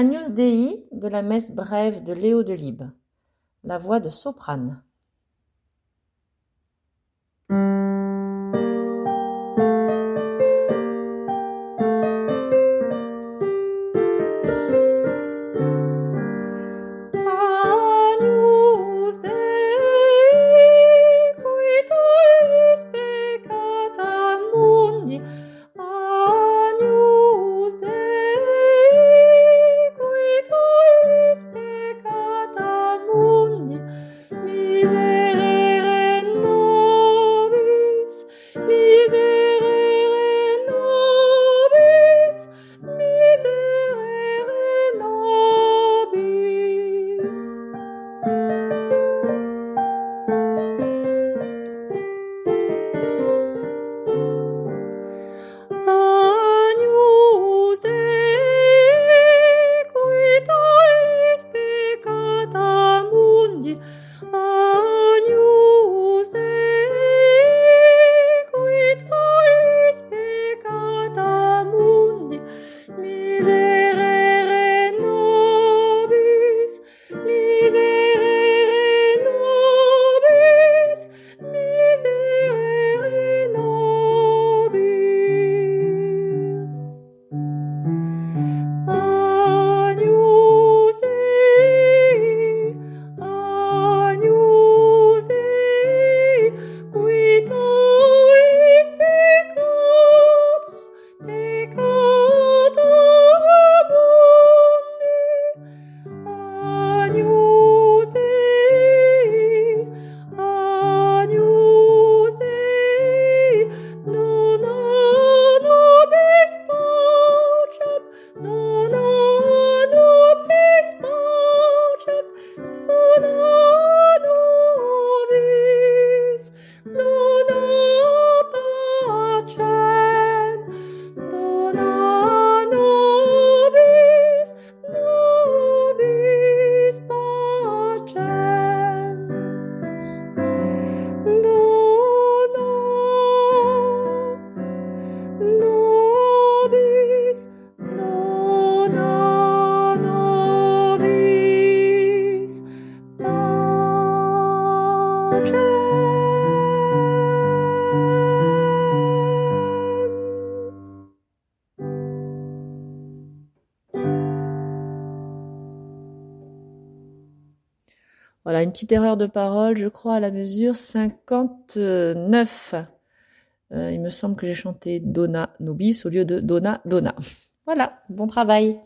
Agnus Dei de la messe brève de Léo de Libes. La voix de soprane. Nobis, 내 Voilà, une petite erreur de parole, je crois, à la mesure 59. Euh, il me semble que j'ai chanté Dona Nobis au lieu de Dona Dona. Voilà, bon travail.